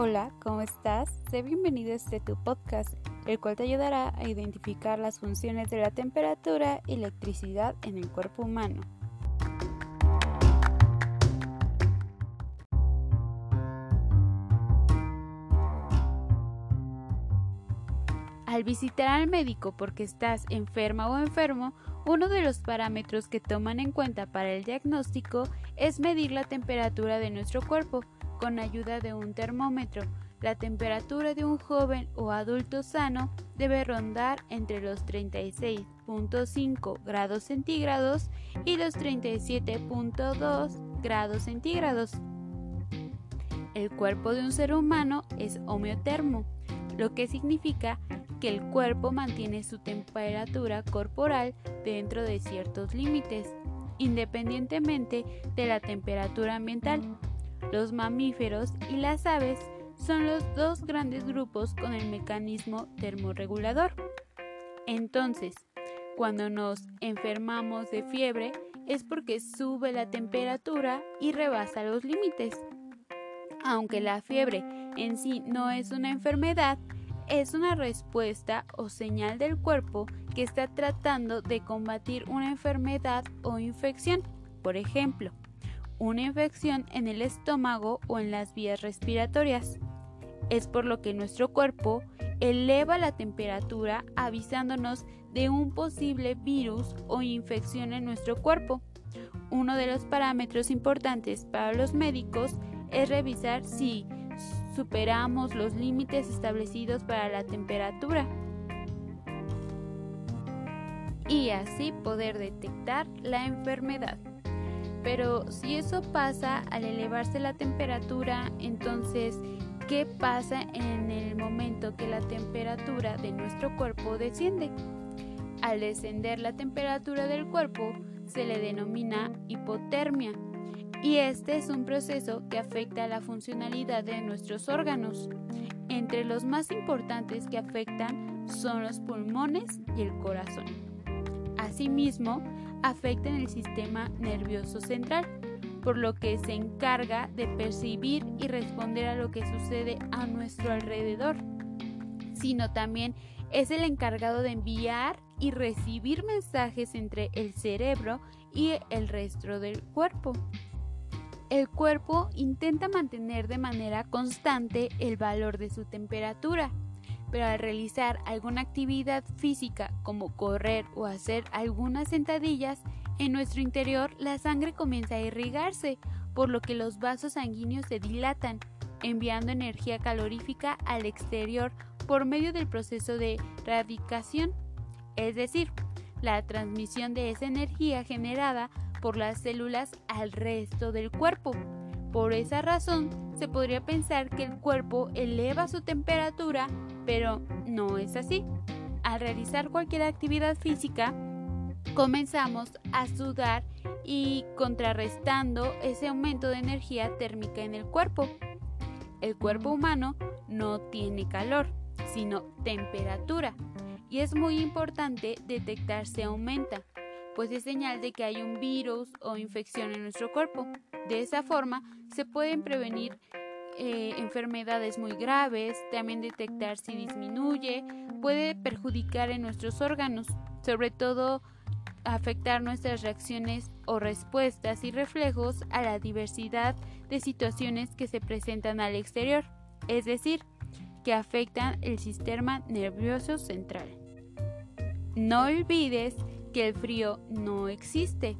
Hola, ¿cómo estás? Sé bienvenido a este tu podcast, el cual te ayudará a identificar las funciones de la temperatura y electricidad en el cuerpo humano. Al visitar al médico porque estás enferma o enfermo, uno de los parámetros que toman en cuenta para el diagnóstico es medir la temperatura de nuestro cuerpo con ayuda de un termómetro. La temperatura de un joven o adulto sano debe rondar entre los 36.5 grados centígrados y los 37.2 grados centígrados. El cuerpo de un ser humano es homeotermo, lo que significa que el cuerpo mantiene su temperatura corporal dentro de ciertos límites, independientemente de la temperatura ambiental. Los mamíferos y las aves son los dos grandes grupos con el mecanismo termorregulador. Entonces, cuando nos enfermamos de fiebre es porque sube la temperatura y rebasa los límites. Aunque la fiebre en sí no es una enfermedad, es una respuesta o señal del cuerpo que está tratando de combatir una enfermedad o infección. Por ejemplo, una infección en el estómago o en las vías respiratorias. Es por lo que nuestro cuerpo eleva la temperatura avisándonos de un posible virus o infección en nuestro cuerpo. Uno de los parámetros importantes para los médicos es revisar si superamos los límites establecidos para la temperatura y así poder detectar la enfermedad. Pero si eso pasa al elevarse la temperatura, entonces, ¿qué pasa en el momento que la temperatura de nuestro cuerpo desciende? Al descender la temperatura del cuerpo se le denomina hipotermia y este es un proceso que afecta la funcionalidad de nuestros órganos. Entre los más importantes que afectan son los pulmones y el corazón. Asimismo, afectan el sistema nervioso central, por lo que se encarga de percibir y responder a lo que sucede a nuestro alrededor, sino también es el encargado de enviar y recibir mensajes entre el cerebro y el resto del cuerpo. El cuerpo intenta mantener de manera constante el valor de su temperatura, pero al realizar alguna actividad física como correr o hacer algunas sentadillas, en nuestro interior la sangre comienza a irrigarse, por lo que los vasos sanguíneos se dilatan, enviando energía calorífica al exterior por medio del proceso de radicación, es decir, la transmisión de esa energía generada por las células al resto del cuerpo. Por esa razón, se podría pensar que el cuerpo eleva su temperatura, pero no es así. Al realizar cualquier actividad física, comenzamos a sudar y contrarrestando ese aumento de energía térmica en el cuerpo. El cuerpo humano no tiene calor, sino temperatura, y es muy importante detectar si aumenta, pues es señal de que hay un virus o infección en nuestro cuerpo. De esa forma se pueden prevenir eh, enfermedades muy graves, también detectar si disminuye, puede perjudicar en nuestros órganos, sobre todo afectar nuestras reacciones o respuestas y reflejos a la diversidad de situaciones que se presentan al exterior, es decir, que afectan el sistema nervioso central. No olvides que el frío no existe,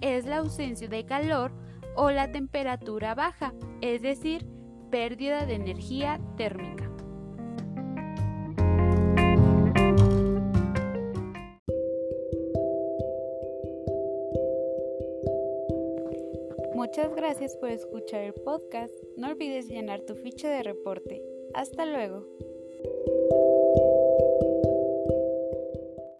es la ausencia de calor o la temperatura baja, es decir, pérdida de energía térmica. Muchas gracias por escuchar el podcast. No olvides llenar tu ficha de reporte. Hasta luego.